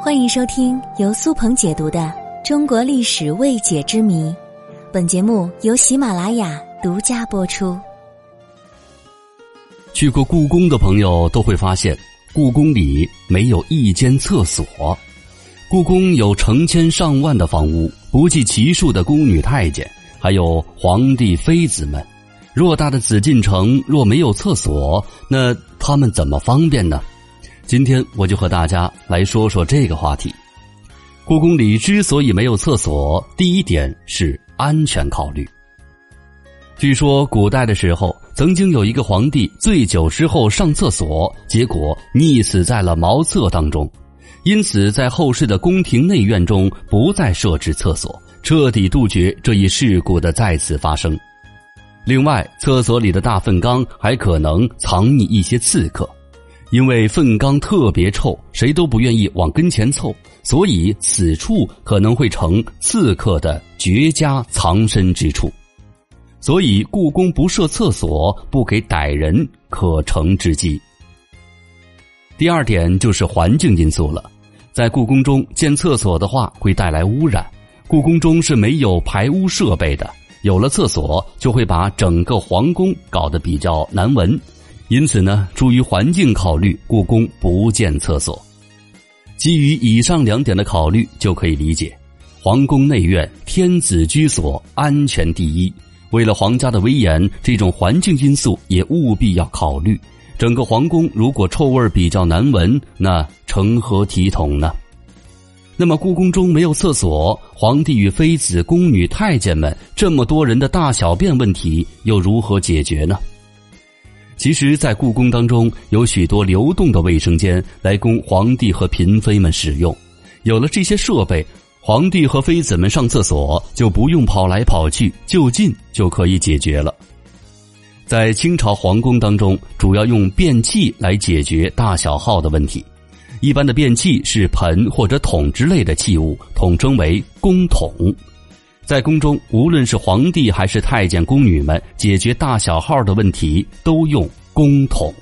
欢迎收听由苏鹏解读的《中国历史未解之谜》，本节目由喜马拉雅独家播出。去过故宫的朋友都会发现，故宫里没有一间厕所。故宫有成千上万的房屋，不计其数的宫女太监，还有皇帝妃子们。偌大的紫禁城若没有厕所，那他们怎么方便呢？今天我就和大家来说说这个话题。故宫里之所以没有厕所，第一点是安全考虑。据说古代的时候，曾经有一个皇帝醉酒之后上厕所，结果溺死在了茅厕当中。因此，在后世的宫廷内院中不再设置厕所，彻底杜绝这一事故的再次发生。另外，厕所里的大粪缸还可能藏匿一些刺客。因为粪缸特别臭，谁都不愿意往跟前凑，所以此处可能会成刺客的绝佳藏身之处。所以故宫不设厕所，不给歹人可乘之机。第二点就是环境因素了，在故宫中建厕所的话会带来污染，故宫中是没有排污设备的，有了厕所就会把整个皇宫搞得比较难闻。因此呢，出于环境考虑，故宫不建厕所。基于以上两点的考虑，就可以理解，皇宫内院天子居所，安全第一。为了皇家的威严，这种环境因素也务必要考虑。整个皇宫如果臭味比较难闻，那成何体统呢？那么故宫中没有厕所，皇帝与妃子、宫女、太监们这么多人的大小便问题又如何解决呢？其实，在故宫当中有许多流动的卫生间来供皇帝和嫔妃们使用。有了这些设备，皇帝和妃子们上厕所就不用跑来跑去，就近就可以解决了。在清朝皇宫当中，主要用便器来解决大小号的问题。一般的便器是盆或者桶之类的器物，统称为公桶。在宫中，无论是皇帝还是太监、宫女们，解决大小号的问题都用公桶。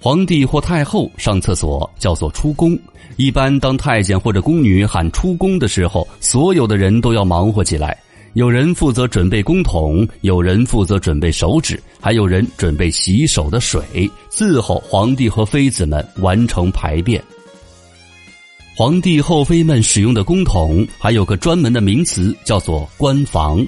皇帝或太后上厕所叫做出宫。一般当太监或者宫女喊出宫的时候，所有的人都要忙活起来。有人负责准备公桶，有人负责准备手纸，还有人准备洗手的水，伺候皇帝和妃子们完成排便。皇帝后妃们使用的公桶还有个专门的名词，叫做官房，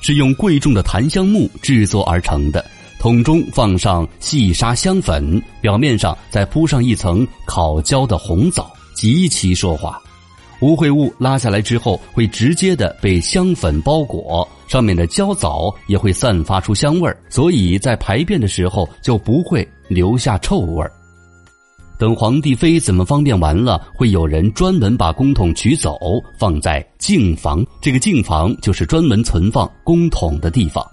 是用贵重的檀香木制作而成的。桶中放上细沙香粉，表面上再铺上一层烤焦的红枣，极其奢华。污秽物拉下来之后，会直接的被香粉包裹，上面的焦枣也会散发出香味儿，所以在排便的时候就不会留下臭味儿。等皇帝妃子们方便完了，会有人专门把公桶取走，放在净房。这个净房就是专门存放公桶的地方。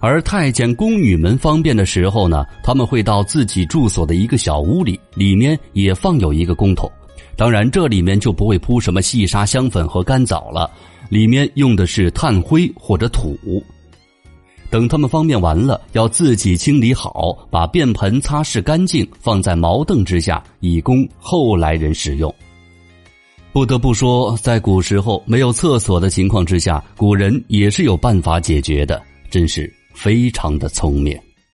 而太监宫女们方便的时候呢，他们会到自己住所的一个小屋里，里面也放有一个公桶。当然，这里面就不会铺什么细沙香粉和干枣了，里面用的是炭灰或者土。等他们方便完了，要自己清理好，把便盆擦拭干净，放在毛凳之下，以供后来人使用。不得不说，在古时候没有厕所的情况之下，古人也是有办法解决的，真是非常的聪明。